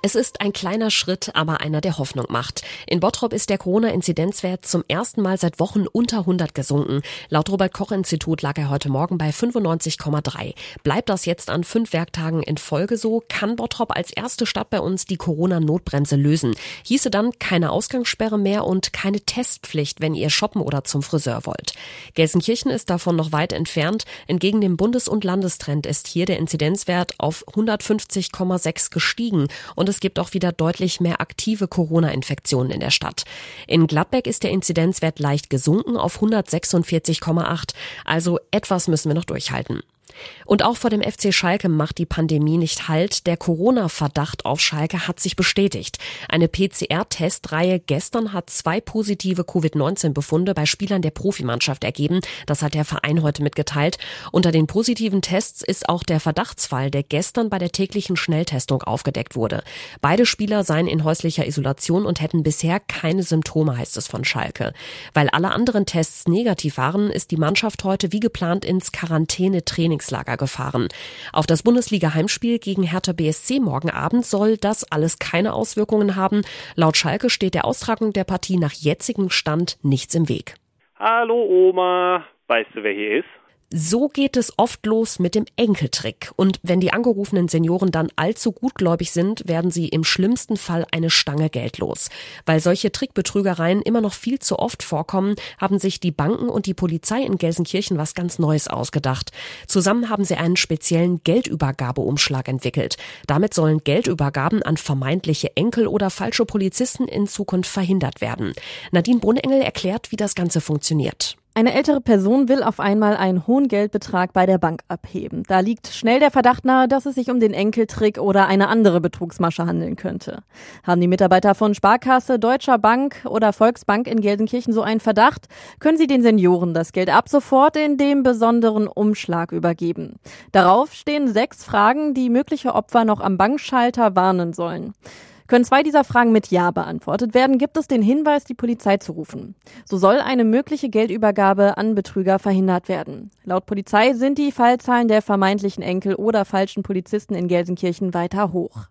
Es ist ein kleiner Schritt, aber einer, der Hoffnung macht. In Bottrop ist der Corona-Inzidenzwert zum ersten Mal seit Wochen unter 100 gesunken. Laut Robert-Koch-Institut lag er heute Morgen bei 95,3. Bleibt das jetzt an fünf Werktagen in Folge so, kann Bottrop als erste Stadt bei uns die Corona-Notbremse lösen. Hieße dann keine Ausgangssperre mehr und keine Testpflicht, wenn ihr shoppen oder zum Friseur wollt. Gelsenkirchen ist davon noch weit entfernt. Entgegen dem Bundes- und Landestrend ist hier der Inzidenzwert auf 150,6 gestiegen und und es gibt auch wieder deutlich mehr aktive Corona-Infektionen in der Stadt. In Gladbeck ist der Inzidenzwert leicht gesunken auf 146,8. Also etwas müssen wir noch durchhalten. Und auch vor dem FC Schalke macht die Pandemie nicht Halt. Der Corona-Verdacht auf Schalke hat sich bestätigt. Eine PCR-Testreihe gestern hat zwei positive Covid-19-Befunde bei Spielern der Profimannschaft ergeben. Das hat der Verein heute mitgeteilt. Unter den positiven Tests ist auch der Verdachtsfall, der gestern bei der täglichen Schnelltestung aufgedeckt wurde. Beide Spieler seien in häuslicher Isolation und hätten bisher keine Symptome, heißt es von Schalke. Weil alle anderen Tests negativ waren, ist die Mannschaft heute wie geplant ins Quarantäne-Trainings Trainingslager gefahren. Auf das Bundesliga-Heimspiel gegen Hertha BSC morgen Abend soll das alles keine Auswirkungen haben. Laut Schalke steht der Austragung der Partie nach jetzigem Stand nichts im Weg. Hallo Oma, weißt du, wer hier ist? So geht es oft los mit dem Enkeltrick. Und wenn die angerufenen Senioren dann allzu gutgläubig sind, werden sie im schlimmsten Fall eine Stange Geld los. Weil solche Trickbetrügereien immer noch viel zu oft vorkommen, haben sich die Banken und die Polizei in Gelsenkirchen was ganz Neues ausgedacht. Zusammen haben sie einen speziellen Geldübergabeumschlag entwickelt. Damit sollen Geldübergaben an vermeintliche Enkel oder falsche Polizisten in Zukunft verhindert werden. Nadine Brunengel erklärt, wie das Ganze funktioniert. Eine ältere Person will auf einmal einen hohen Geldbetrag bei der Bank abheben. Da liegt schnell der Verdacht nahe, dass es sich um den Enkeltrick oder eine andere Betrugsmasche handeln könnte. Haben die Mitarbeiter von Sparkasse, Deutscher Bank oder Volksbank in Gelsenkirchen so einen Verdacht, können sie den Senioren das Geld ab sofort in dem besonderen Umschlag übergeben. Darauf stehen sechs Fragen, die mögliche Opfer noch am Bankschalter warnen sollen. Können zwei dieser Fragen mit Ja beantwortet werden, gibt es den Hinweis, die Polizei zu rufen. So soll eine mögliche Geldübergabe an Betrüger verhindert werden. Laut Polizei sind die Fallzahlen der vermeintlichen Enkel oder falschen Polizisten in Gelsenkirchen weiter hoch.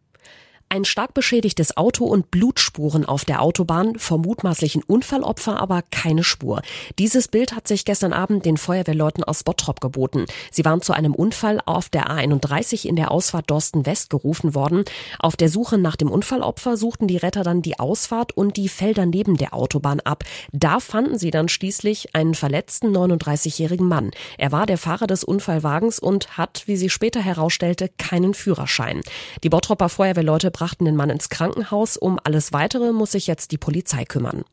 Ein stark beschädigtes Auto und Blutspuren auf der Autobahn, vom mutmaßlichen Unfallopfer aber keine Spur. Dieses Bild hat sich gestern Abend den Feuerwehrleuten aus Bottrop geboten. Sie waren zu einem Unfall auf der A31 in der Ausfahrt Dorsten West gerufen worden. Auf der Suche nach dem Unfallopfer suchten die Retter dann die Ausfahrt und die Felder neben der Autobahn ab. Da fanden sie dann schließlich einen verletzten 39-jährigen Mann. Er war der Fahrer des Unfallwagens und hat, wie sie später herausstellte, keinen Führerschein. Die Bottropper Feuerwehrleute brachten den Mann ins Krankenhaus. Um alles weitere muss sich jetzt die Polizei kümmern.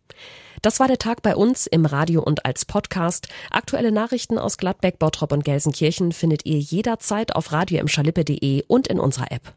Das war der Tag bei uns im Radio und als Podcast. Aktuelle Nachrichten aus Gladbeck, Bottrop und Gelsenkirchen findet ihr jederzeit auf radio und in unserer App.